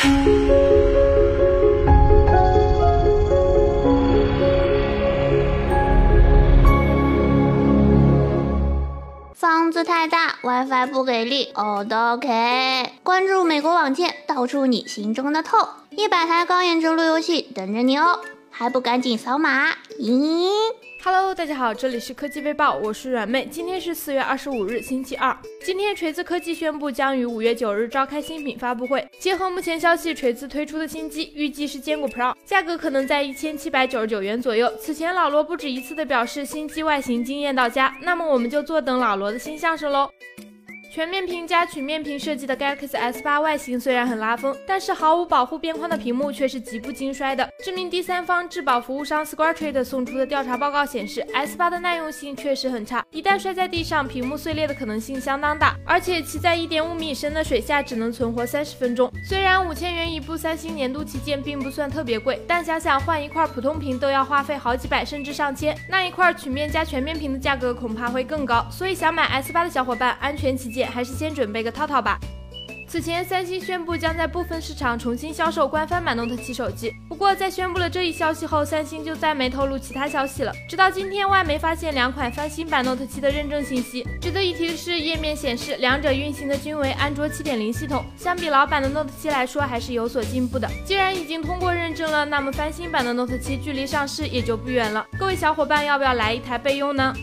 房子太大，WiFi 不给力，OK。关注美国网见，道出你心中的痛。一百台高颜值路由器等着你哦，还不赶紧扫码？咦？Hello，大家好，这里是科技微报，我是软妹。今天是四月二十五日，星期二。今天锤子科技宣布将于五月九日召开新品发布会。结合目前消息，锤子推出的新机预计是坚果 Pro，价格可能在一千七百九十九元左右。此前老罗不止一次的表示新机外形惊艳到家，那么我们就坐等老罗的新相声喽。全面屏加曲面屏设计的 Galaxy S8 外形虽然很拉风，但是毫无保护边框的屏幕却是极不经摔的。知名第三方质保服务商 SquareTrade 送出的调查报告显示，S8 的耐用性确实很差，一旦摔在地上，屏幕碎裂的可能性相当大。而且其在一点五米深的水下只能存活三十分钟。虽然五千元一部三星年度旗舰并不算特别贵，但想想换一块普通屏都要花费好几百甚至上千，那一块曲面加全面屏的价格恐怕会更高。所以想买 S8 的小伙伴，安全起见。还是先准备个套套吧。此前，三星宣布将在部分市场重新销售官方版 Note 7手机。不过，在宣布了这一消息后，三星就再没透露其他消息了。直到今天，外媒发现两款翻新版 Note 7的认证信息。值得一提的是，页面显示两者运行的均为安卓7.0系统，相比老版的 Note 7来说，还是有所进步的。既然已经通过认证了，那么翻新版的 Note 7距离上市也就不远了。各位小伙伴，要不要来一台备用呢？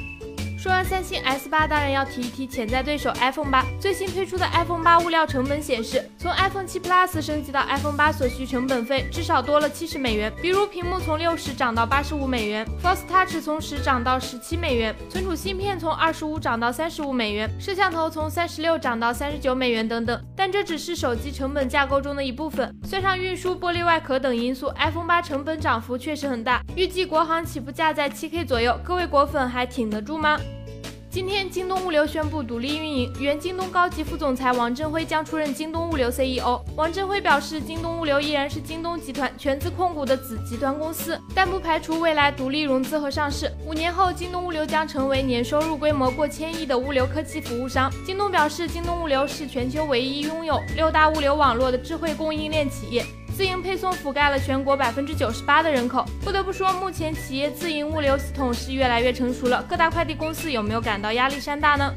说完三星 S 八，当然要提一提潜在对手 iPhone 八。最新推出的 iPhone 八物料成本显示，从 iPhone 七 Plus 升级到 iPhone 八所需成本费至少多了七十美元。比如屏幕从六十涨到八十五美元，Force Touch 从十涨到十七美元，存储芯片从二十五涨到三十五美元，摄像头从三十六涨到三十九美元等等。但这只是手机成本架构中的一部分，算上运输、玻璃外壳等因素，iPhone 八成本涨幅确实很大。预计国行起步价在七 K 左右，各位果粉还挺得住吗？今天，京东物流宣布独立运营，原京东高级副总裁王振辉将出任京东物流 CEO。王振辉表示，京东物流依然是京东集团全资控股的子集团公司，但不排除未来独立融资和上市。五年后，京东物流将成为年收入规模过千亿的物流科技服务商。京东表示，京东物流是全球唯一拥有六大物流网络的智慧供应链企业。自营配送覆盖了全国百分之九十八的人口。不得不说，目前企业自营物流系统是越来越成熟了。各大快递公司有没有感到压力山大呢？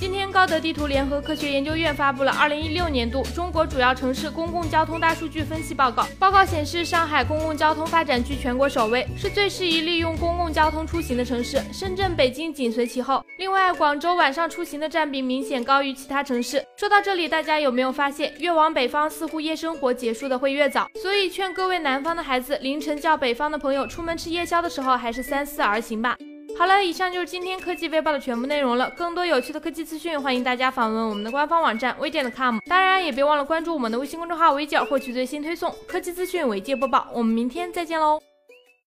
今天，高德地图联合科学研究院发布了二零一六年度中国主要城市公共交通大数据分析报告。报告显示，上海公共交通发展居全国首位，是最适宜利用公共交通出行的城市。深圳、北京紧随其后。另外，广州晚上出行的占比明显高于其他城市。说到这里，大家有没有发现，越往北方，似乎夜生活结束的会越早？所以，劝各位南方的孩子，凌晨叫北方的朋友出门吃夜宵的时候，还是三思而行吧。好了，以上就是今天科技微报的全部内容了。更多有趣的科技资讯，欢迎大家访问我们的官方网站微点 .com。当然，也别忘了关注我们的微信公众号微姐，获取最新推送科技资讯，微界播报。我们明天再见喽！